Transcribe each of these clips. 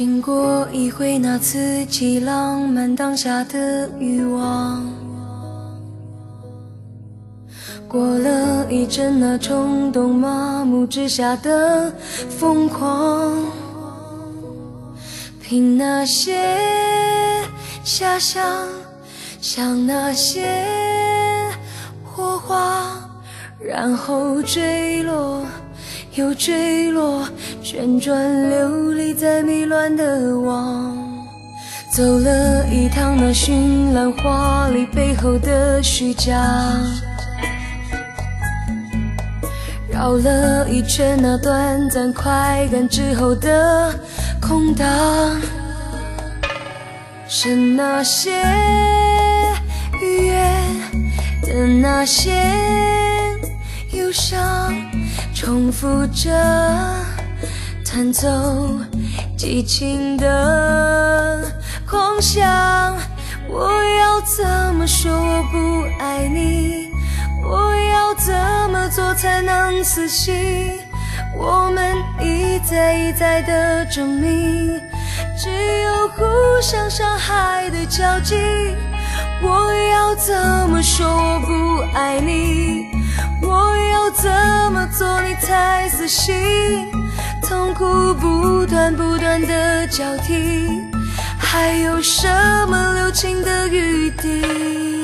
经过一回那刺激浪漫当下的欲望，过了一阵那冲动麻木之下的疯狂，凭那些遐想，想那些火花，然后坠落。又坠落，旋转流离在迷乱的网，走了一趟那绚烂华丽背后的虚假，绕了一圈那短暂快感之后的空荡，剩那些愉悦的那些忧伤。重复着弹奏激情的狂想，我要怎么说我不爱你？我要怎么做才能死心？我们一再一再的证明，只有互相伤害的交集。我要怎么说我不爱你？我要怎么做你才死心？痛苦不断不断的交替，还有什么留情的余地？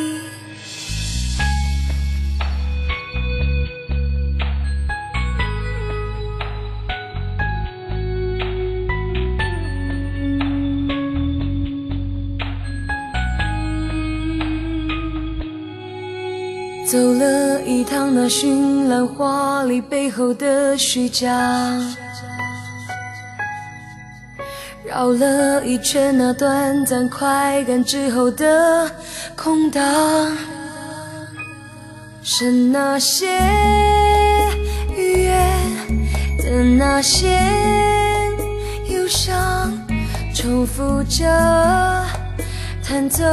走了一趟那绚烂华丽背后的虚假，绕了一圈那短暂快感之后的空荡，剩那些愉悦的那些忧伤，重复着弹奏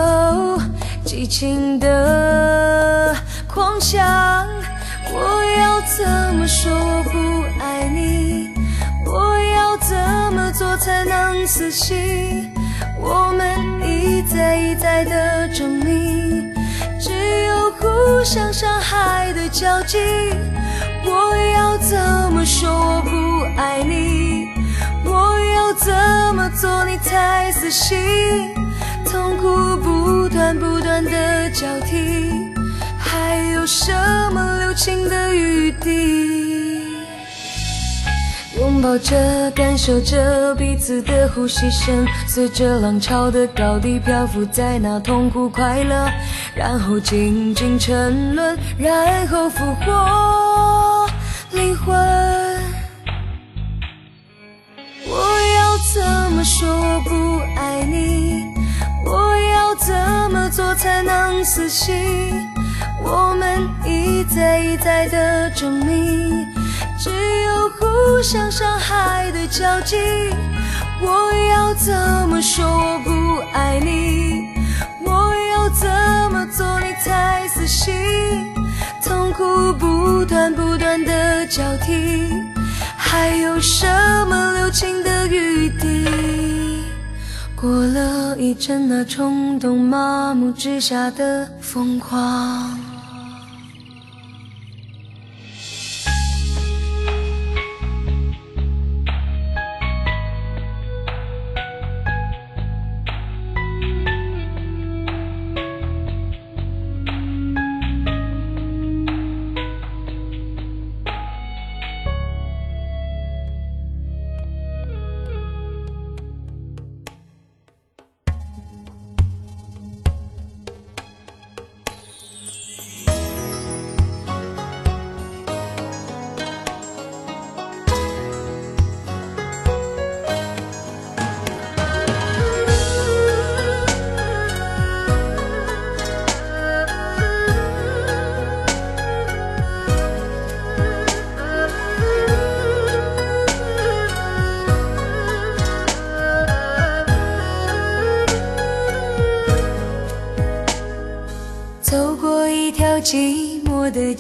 激情的。狂想，我要怎么说我不爱你？我要怎么做才能死心？我们一再一再的证明，只有互相伤害的交集。我要怎么说我不爱你？我要怎么做你才死心？痛苦不断不断的交替。有什么留情的余地？拥抱着，感受着彼此的呼吸声，随着浪潮的高低漂浮在那痛苦快乐，然后静静沉沦，然后复活灵魂。我要怎么说我不爱你？我要怎么做才能死心？我们一再一再的证明，只有互相伤害的交集。我要怎么说我不爱你？我要怎么做你才死心？痛苦不断不断的交替，还有什么留情的余地？过了一阵那冲动麻木之下的疯狂。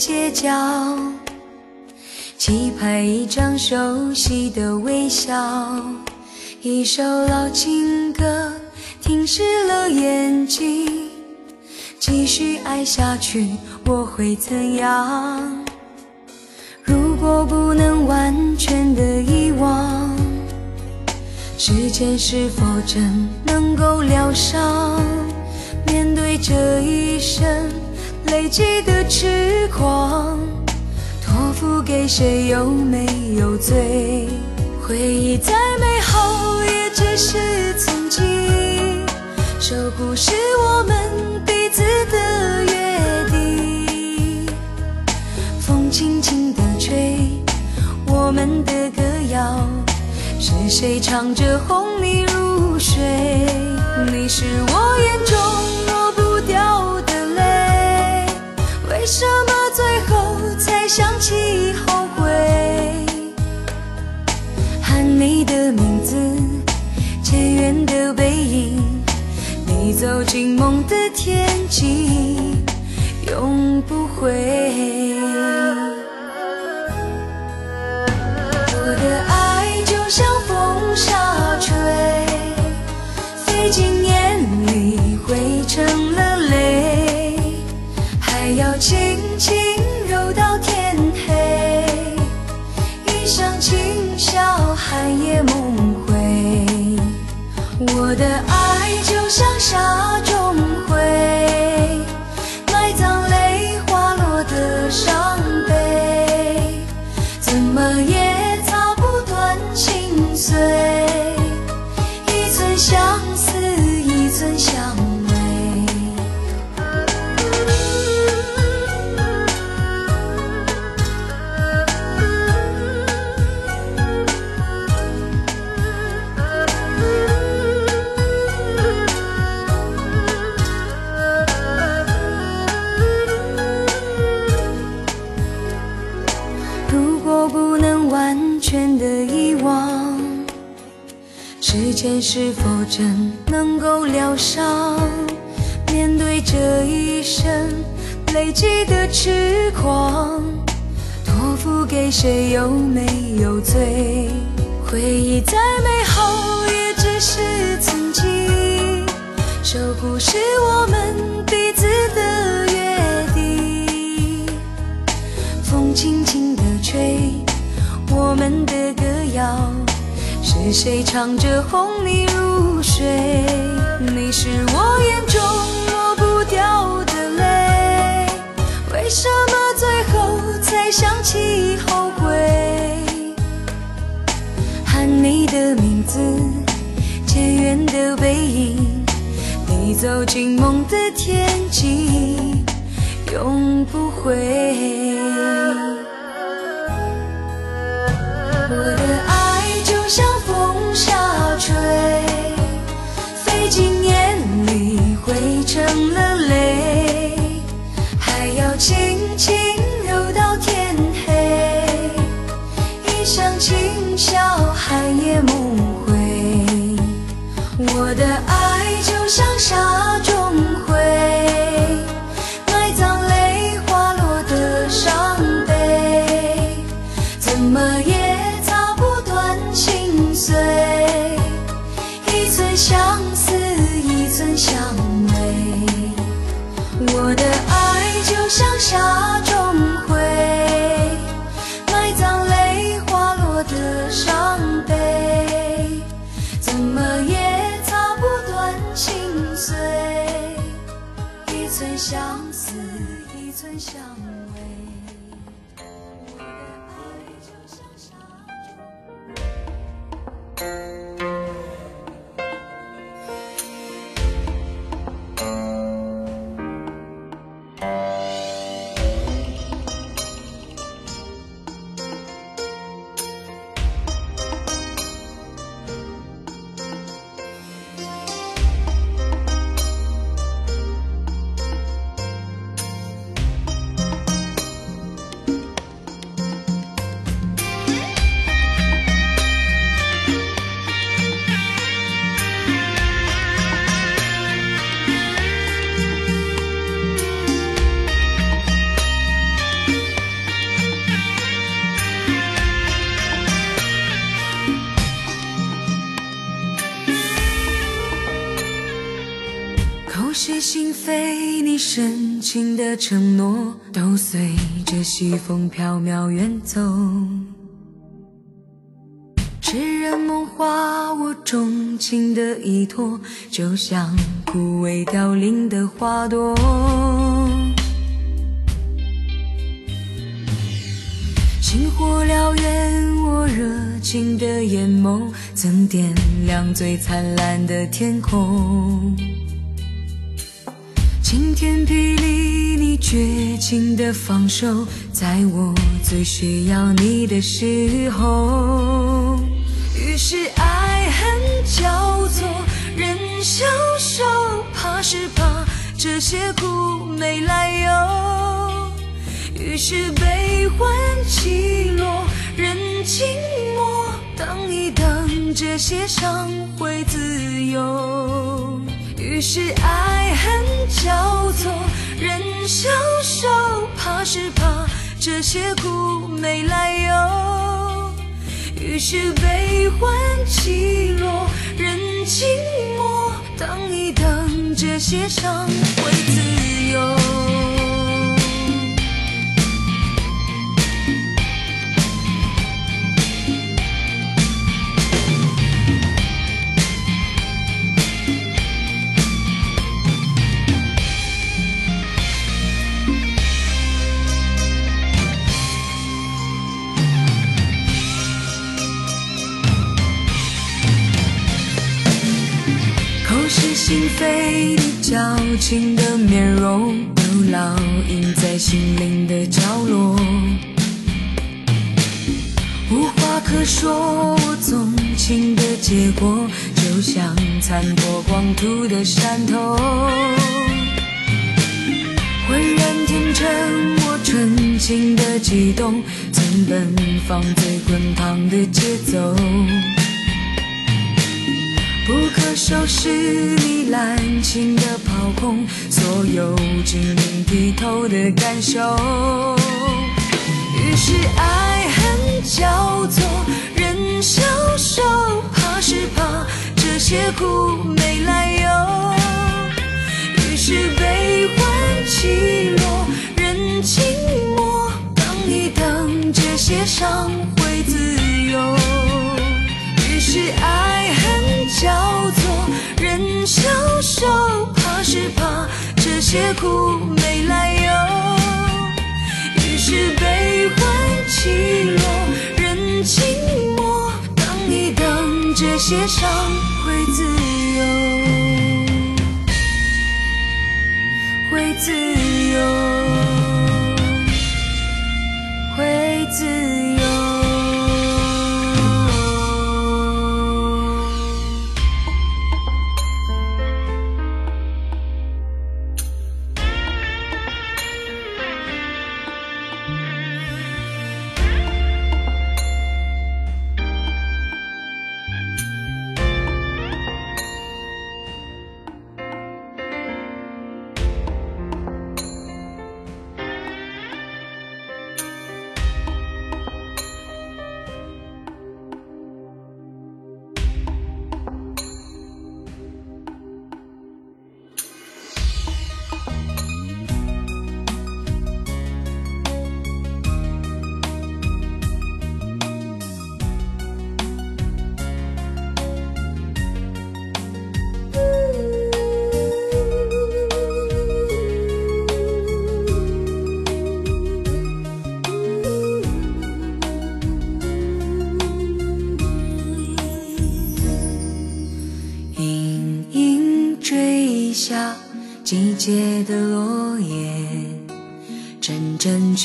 街角，期盼一张熟悉的微笑，一首老情歌，停湿了眼睛，继续爱下去，我会怎样？如果不能完全的遗忘，时间是否真能够疗伤？面对这一生累积的痴狂，托付给谁又没有罪？回忆再美好，也只是曾经。守护是我们彼此的约定。风轻轻地吹，我们的歌谣。是谁唱着哄你入睡？你是我眼中什么最后才想起后悔？喊你的名字，渐远的背影，你走进梦的天际，永不回。就是否真能够疗伤？面对这一生累积的痴狂，托付给谁又没有罪？回忆再美好，也只是曾经。守护是我们彼此的约定。风轻轻地吹，我们的歌谣。是谁唱着哄你入睡？你是我眼中抹不掉的泪。为什么最后才想起后悔？喊你的名字，渐远的背影，你走进梦的天际，永不回。成了泪，口是心非，你深情的承诺都随着西风飘渺远走。痴人梦话，我钟情的依托，就像枯萎凋零的花朵。星火燎原，我热情的眼眸，曾点亮最灿烂的天空。晴天霹雳，你绝情的放手，在我最需要你的时候。于是爱恨交错，人消瘦，怕是怕这些苦没来由。于是悲欢起落，人静默，等一等，这些伤会自由。于是爱恨交错，人消瘦，怕是怕这些苦没来由。于是悲欢起落，人静默，等一等，这些伤会自由。是心扉，你矫情的面容，都烙印在心灵的角落。无话可说，我纵情的结果，就像残破光秃的山头。浑然天成，我纯情的悸动，曾奔放最滚烫的节奏。不可收拾你滥情的抛空，所有晶莹剔透的感受。于是爱恨交错，人消瘦，怕是怕这些苦没来由。于是悲欢起落，人静默，等一等，这些伤会自由。于是爱恨。叫做，人消瘦，怕是怕这些苦没来由。于是悲欢起落，人静默，等一等，这些伤会自由，会自由，会自由。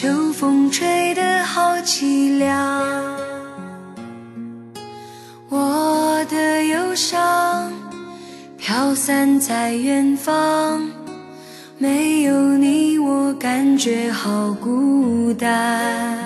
秋风吹得好凄凉。我的忧伤飘散在远方，没有你我感觉好孤单。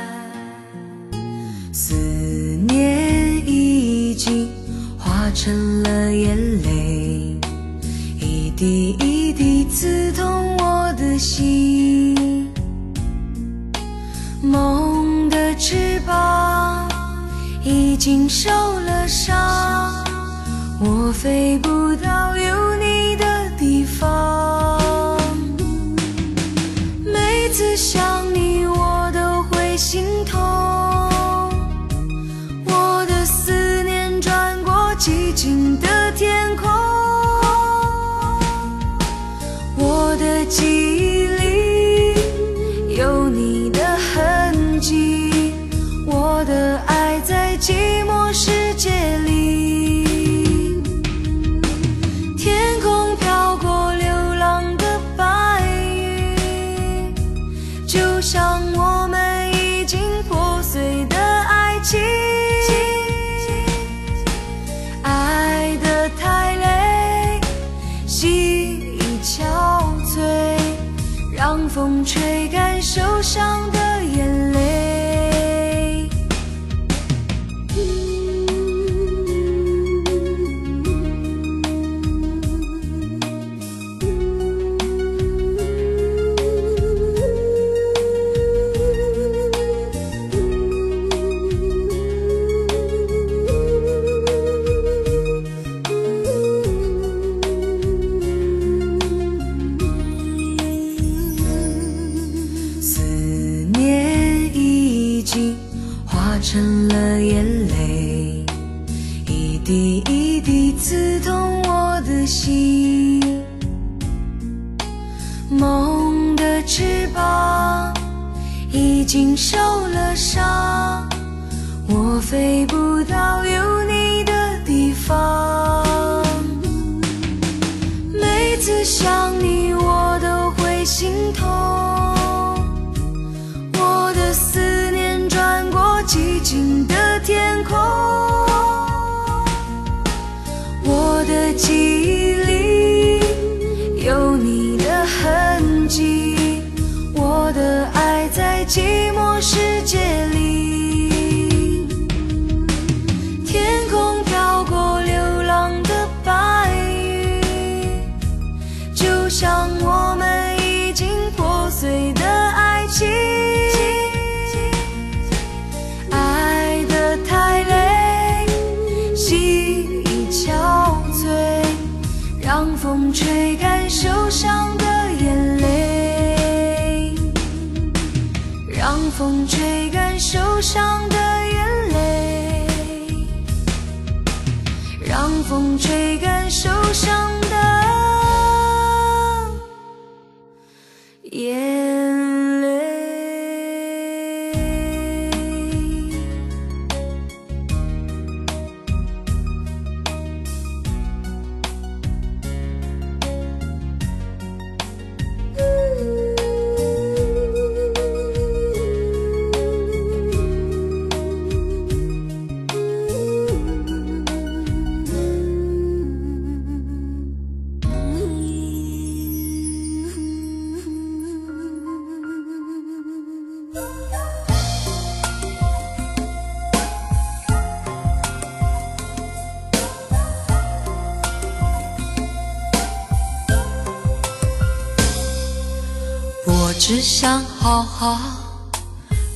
好好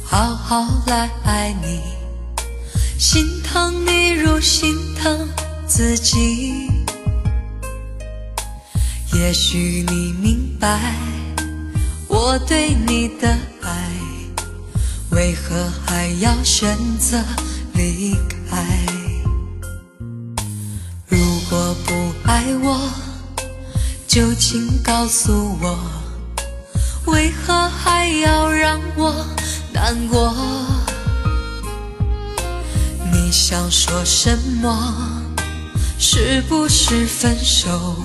好好来爱你，心疼你如心疼自己。也许你明白我对你的爱，为何还要选择离开？如果不爱我，就请告诉我。为何还要让我难过？你想说什么？是不是分手？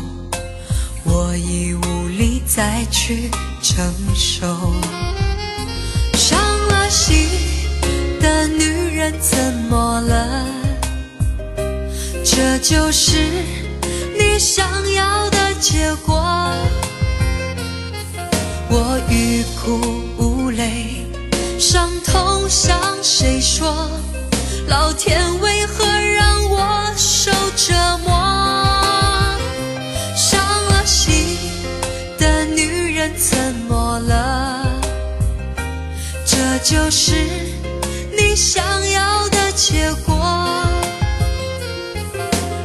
我已无力再去承受。伤了心的女人怎么了？这就是你想要的结果。我欲哭无泪，伤痛向谁说？老天为何让我受折磨？伤了心的女人怎么了？这就是你想要的结果。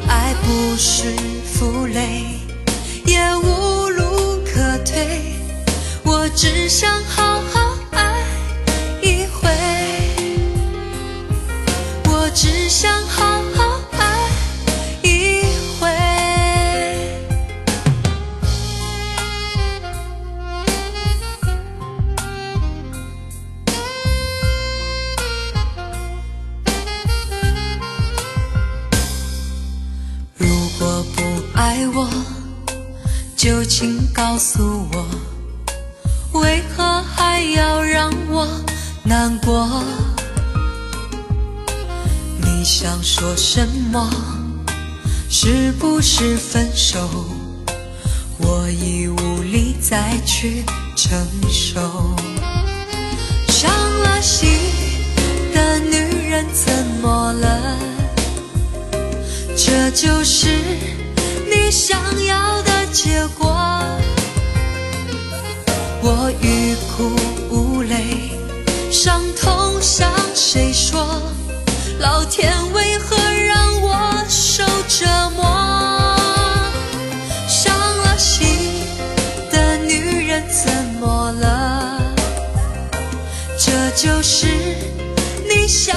爱不是负累，也无。只想好好爱一回。我只想好好爱一回。如果不爱我就请告诉我。说什么？是不是分手？我已无力再去承受。伤了心的女人怎么了？这就是你想要的结果。我欲哭无泪，伤痛向谁说？老天为何折磨？伤了心的女人怎么了？这就是你想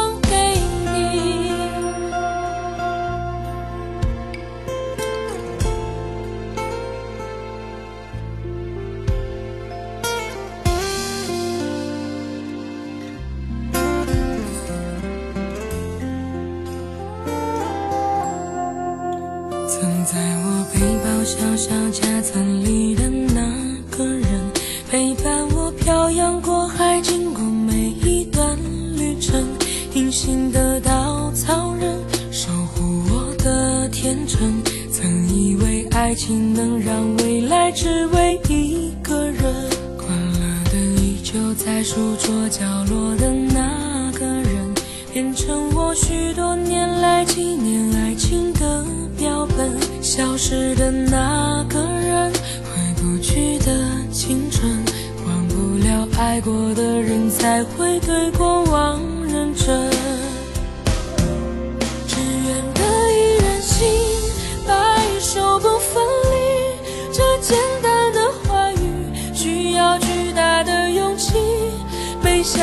爱情能让未来只为一个人，关了灯依旧在书桌角落的那个人。变成我许多年来纪念爱情的标本。消失的那个人，回不去的青春，忘不了爱过的人，才会对过往认真。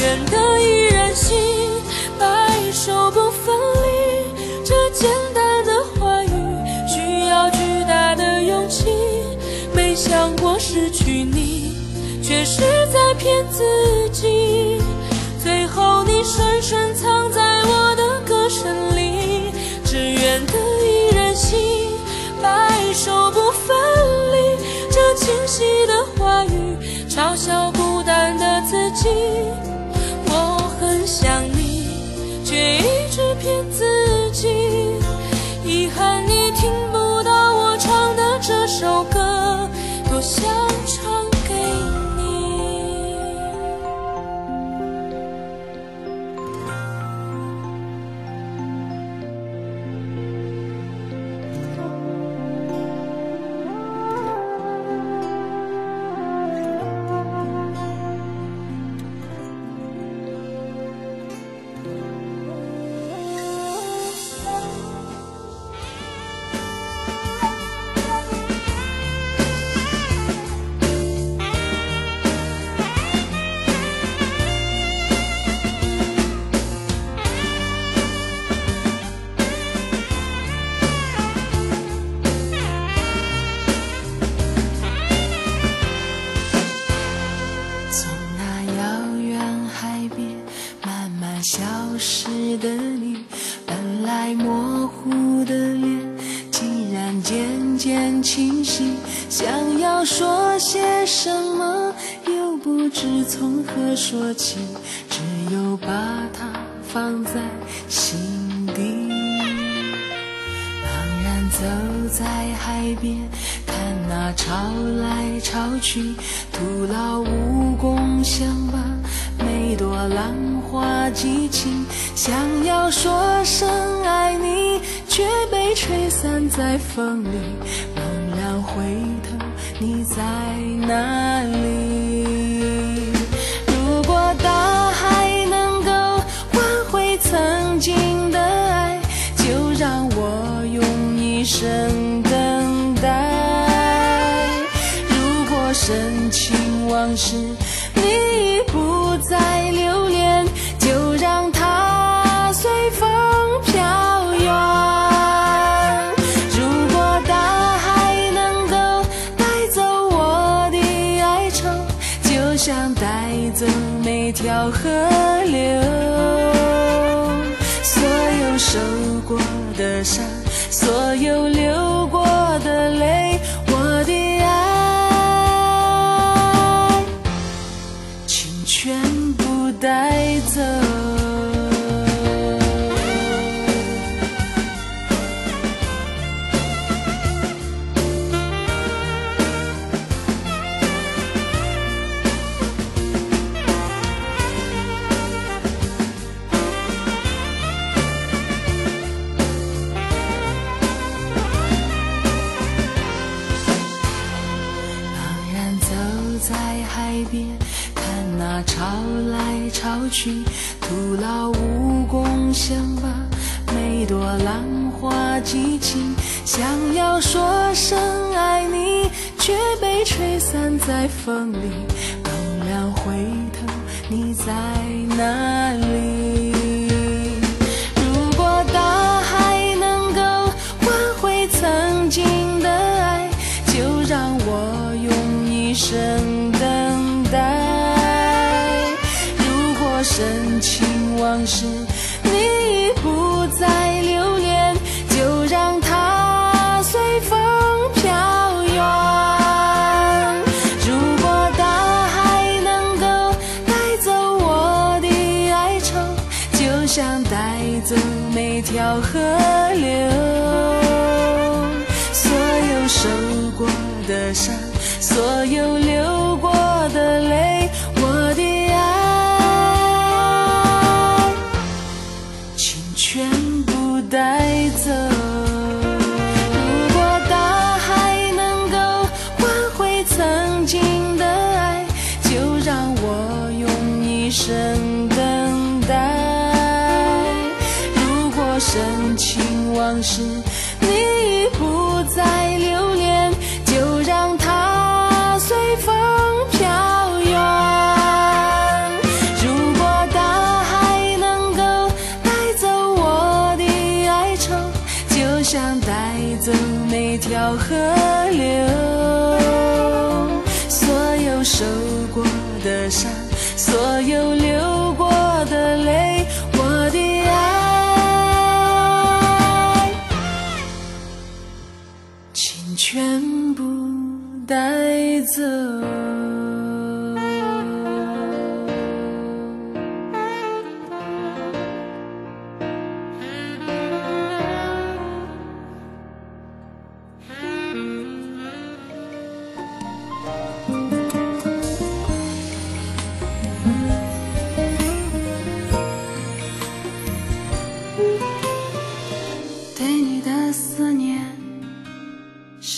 愿得一人心。白首不分离，这简单的话语需要巨大的勇气。没想过失去你，却是在骗自己。最后你深深藏在我的歌声里，只愿得一人心，白首不分离。这清晰的话语嘲笑骗子风里。猛然回头，你在哪里？如果大海能够换回曾经的爱，就让我用一生等待。如果深情往事说声爱你，却被吹散在风里。河流所有受过的伤所有流过的泪。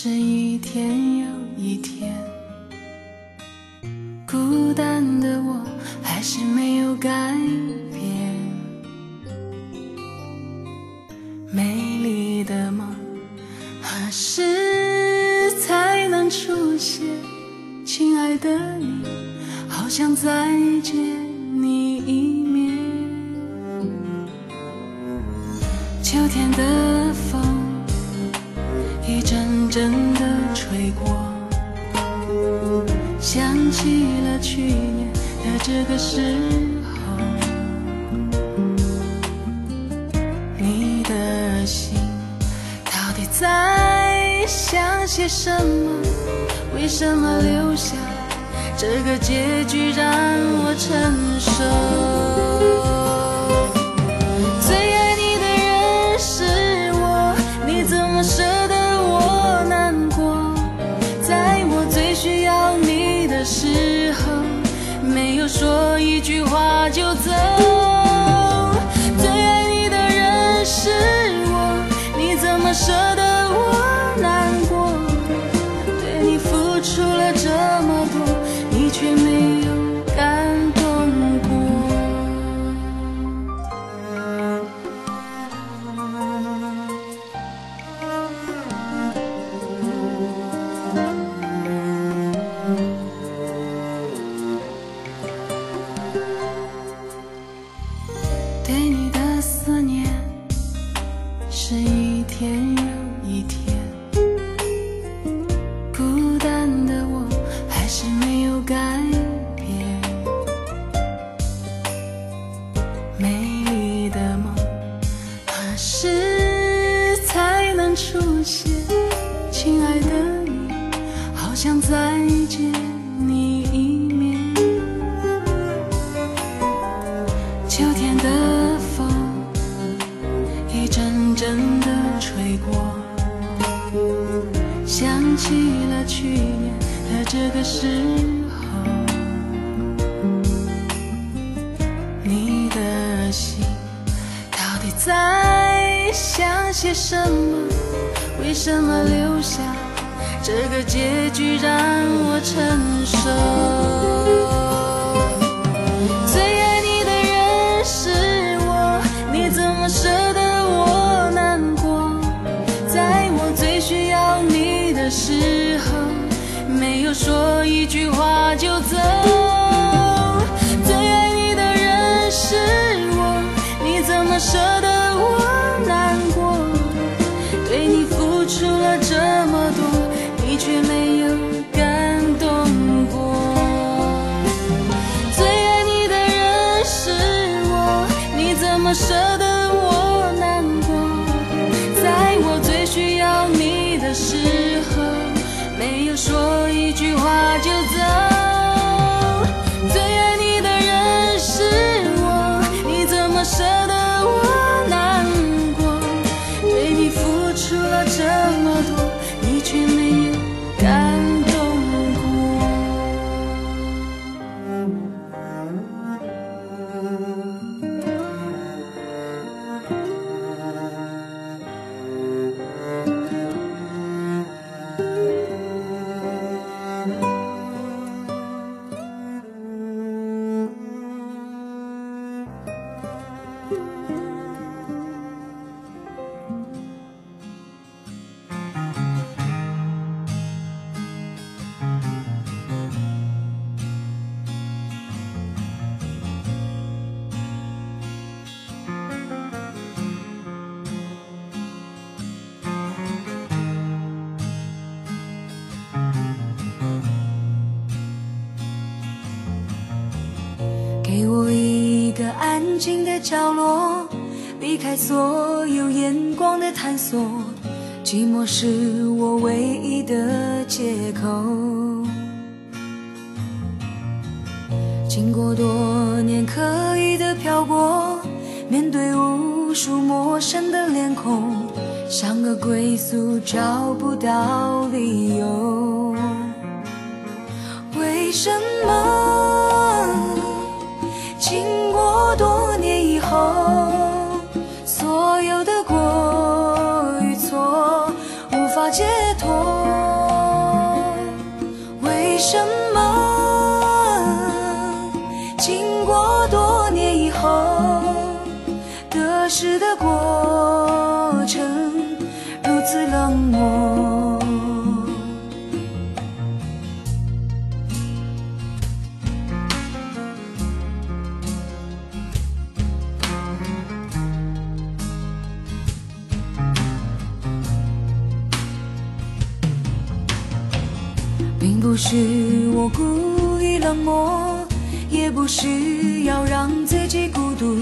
是一天又一天孤单的我还是没为什么？为什么留下？这个结局让我承受。是一天。是我唯一的借口。经过多年刻意的漂泊，面对无数陌生的脸孔，像个归宿找不到理由。多年以后，得失的过程如此冷漠。并不是我故意冷漠，不是要让自己孤独，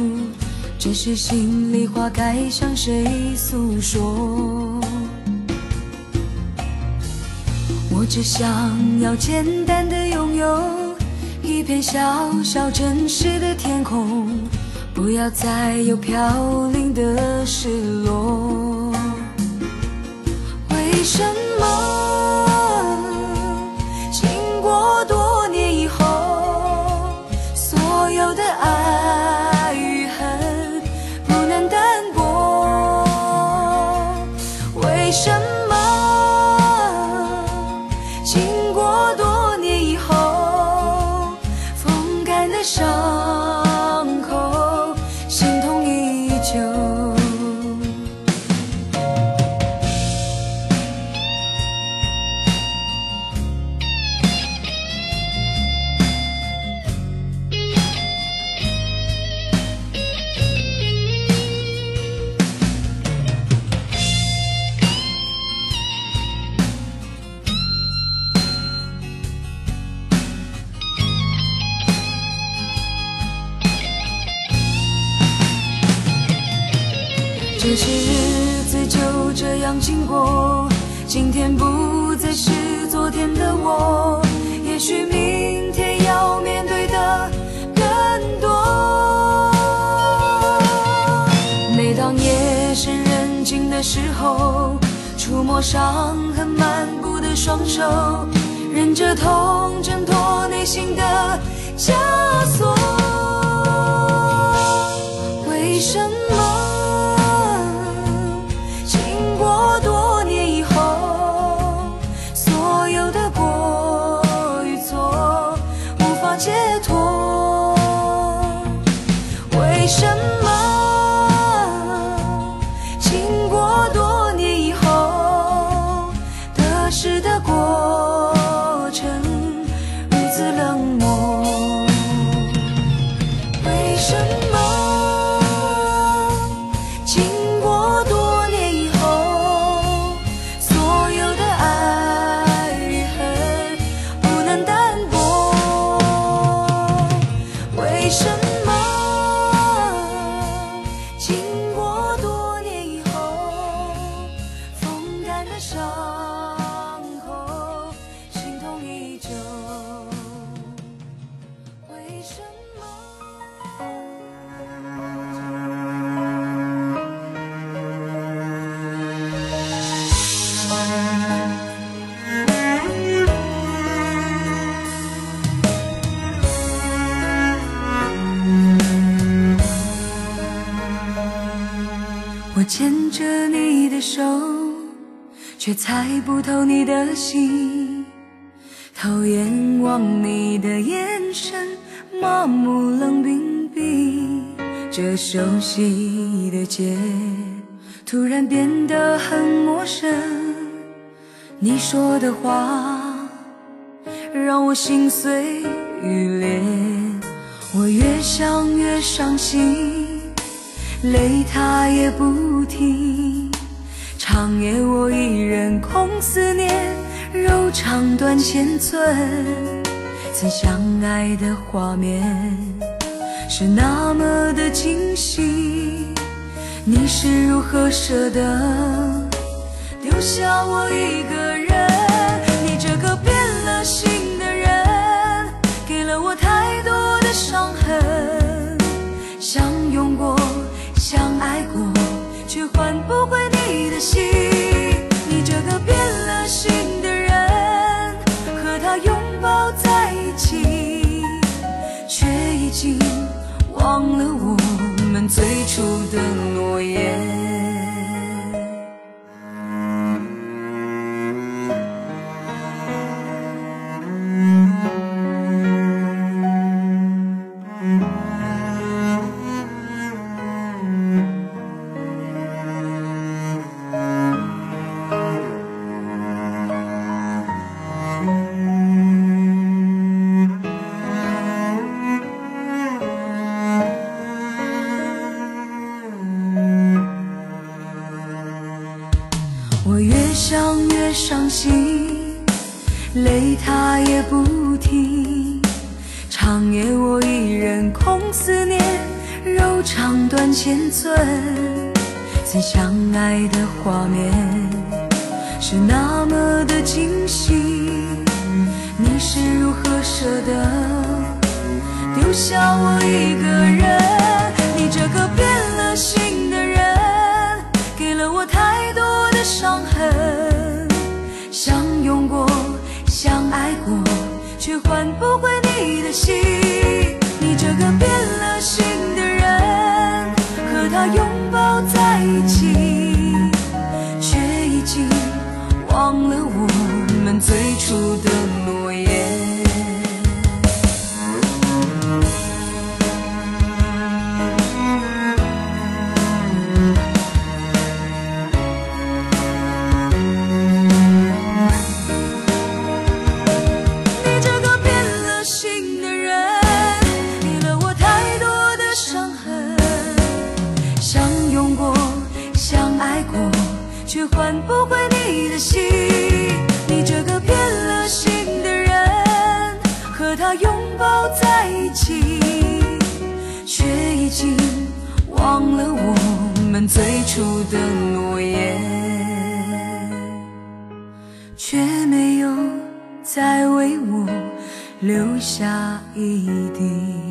只是心里话该向谁诉说。我只想要简单的拥有一片小小真实的天空，不要再有飘零的失落。为什么这些日子就这样经过，今天不再是昨天的我，也许明天要面对的更多。每当夜深人静的时候，触摸伤痕漫步的双手，忍着痛挣脱内心的枷锁。牵着你的手，却猜不透你的心。偷眼望你的眼神，麻木冷冰冰。这熟悉的街，突然变得很陌生。你说的话，让我心碎欲裂。我越想越伤心。泪它也不停，长夜我一人空思念，柔肠断千寸。曾相爱的画面是那么的清晰，你是如何舍得丢下我一个人？你这个变了心的人，给了我太多的伤痕，相拥过。爱过，却换不回你的心。你这个变了心的人，和他拥抱在一起，却已经忘了我们最初的诺言。千寸。曾相爱的画面是那么的惊喜，你是如何舍得丢下我一个人？你这个变了心的人，给了我太多的伤痕。相拥过，相爱过，却换不回你的心。你这个最初的最初的诺言，却没有再为我留下一滴。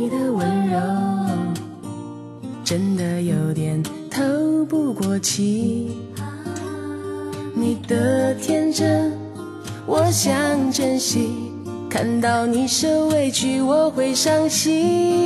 看到你受委屈我会伤心。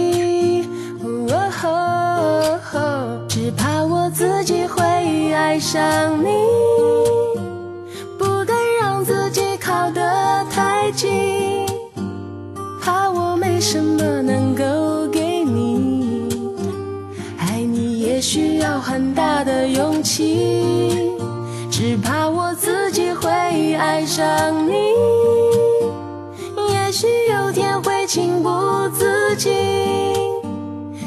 心，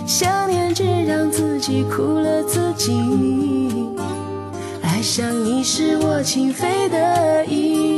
想念只让自己苦了自己。爱上你是我情非得已。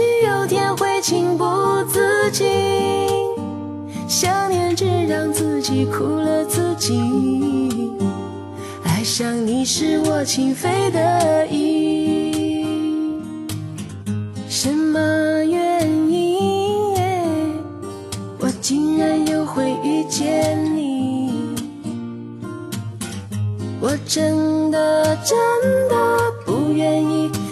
也许有天会情不自禁，想念只让自己苦了自己。爱上你是我情非得已，什么原因？我竟然又会遇见你？我真的真的不愿意